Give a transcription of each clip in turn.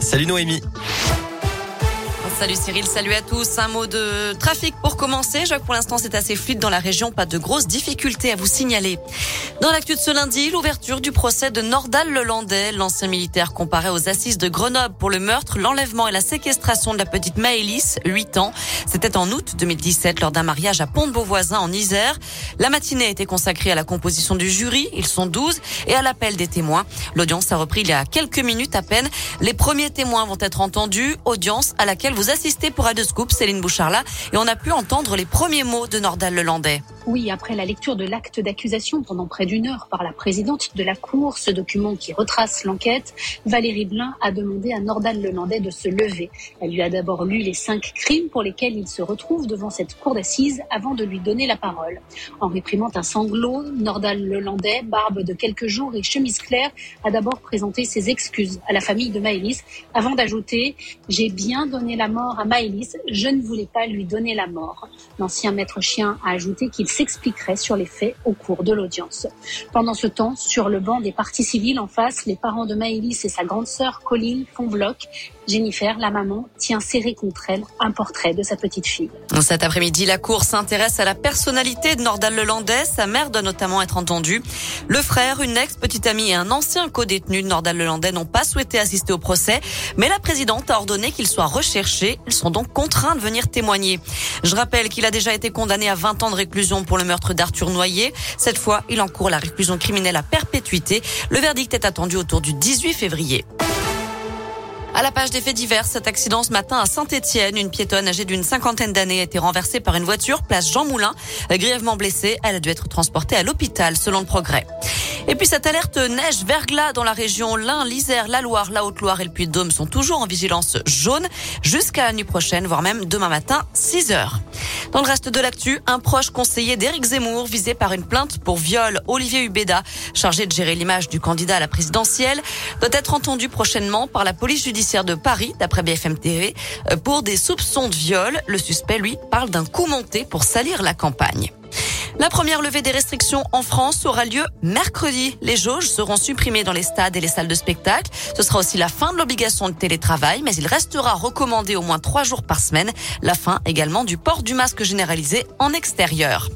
Salut Noémie. Salut Cyril, salut à tous. Un mot de trafic pour commencer. Je pour l'instant c'est assez fluide dans la région, pas de grosses difficultés à vous signaler. Dans l'actu de ce lundi, l'ouverture du procès de Nordal Lelandais, l'ancien militaire comparé aux assises de Grenoble pour le meurtre, l'enlèvement et la séquestration de la petite Maëlys, 8 ans. C'était en août 2017 lors d'un mariage à Pont-de-Beauvoisin en Isère. La matinée a été consacrée à la composition du jury, ils sont 12, et à l'appel des témoins. L'audience a repris il y a quelques minutes à peine. Les premiers témoins vont être entendus, audience à laquelle vous assistez pour Scoop, Céline Boucharla, et on a pu entendre les premiers mots de Nordal Lelandais. Oui, après la lecture de l'acte d'accusation pendant près d'une heure par la présidente de la Cour, ce document qui retrace l'enquête, Valérie Blin a demandé à Nordal Lelandais de se lever. Elle lui a d'abord lu les cinq crimes pour lesquels il se retrouve devant cette cour d'assises avant de lui donner la parole. En réprimant un sanglot, Nordal Lelandais, barbe de quelques jours et chemise claire, a d'abord présenté ses excuses à la famille de Maëlys avant d'ajouter « J'ai bien donné la mort à Maëlys, je ne voulais pas lui donner la mort ». L'ancien maître chien a ajouté qu'il s'expliquerait sur les faits au cours de l'audience. Pendant ce temps, sur le banc des parties civiles en face, les parents de Maëlys et sa grande sœur Colline font bloc. Jennifer, la maman, tient serré contre elle un portrait de sa petite fille. Cet après-midi, la Cour s'intéresse à la personnalité de Nordal Lelandais. Sa mère doit notamment être entendue. Le frère, une ex-petite amie et un ancien co-détenu de Nordal Lelandais n'ont pas souhaité assister au procès, mais la présidente a ordonné qu'ils soient recherchés. Ils sont donc contraints de venir témoigner. Je rappelle qu'il a déjà été condamné à 20 ans de réclusion pour le meurtre d'Arthur Noyer. Cette fois, il encourt la réclusion criminelle à perpétuité. Le verdict est attendu autour du 18 février. À la page des faits divers, cet accident ce matin à Saint-Etienne, une piétonne âgée d'une cinquantaine d'années a été renversée par une voiture place Jean Moulin. Grièvement blessée, elle a dû être transportée à l'hôpital selon le progrès. Et puis cette alerte neige verglas dans la région l'Ain, l'Isère, la Loire, la Haute-Loire et le Puy-de-Dôme sont toujours en vigilance jaune jusqu'à la nuit prochaine, voire même demain matin, 6 heures. Dans le reste de l'actu, un proche conseiller d'Éric Zemmour visé par une plainte pour viol, Olivier Hubeda, chargé de gérer l'image du candidat à la présidentielle, doit être entendu prochainement par la police judiciaire de Paris, d'après BFM TV, pour des soupçons de viol. Le suspect, lui, parle d'un coup monté pour salir la campagne. La première levée des restrictions en France aura lieu mercredi. Les jauges seront supprimées dans les stades et les salles de spectacle. Ce sera aussi la fin de l'obligation de télétravail, mais il restera recommandé au moins trois jours par semaine. La fin également du port du masque généralisé en extérieur.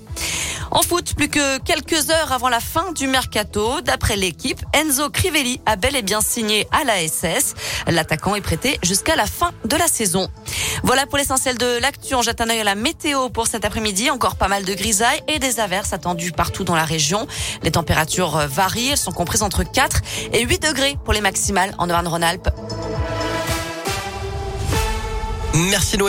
En foot, plus que quelques heures avant la fin du mercato, d'après l'équipe, Enzo Crivelli a bel et bien signé à la SS. L'attaquant est prêté jusqu'à la fin de la saison. Voilà pour l'essentiel de l'actu. On jette un œil à la météo pour cet après-midi. Encore pas mal de grisailles et des averses attendues partout dans la région. Les températures varient. Elles sont comprises entre 4 et 8 degrés pour les maximales en Auvergne-Rhône-Alpes. Merci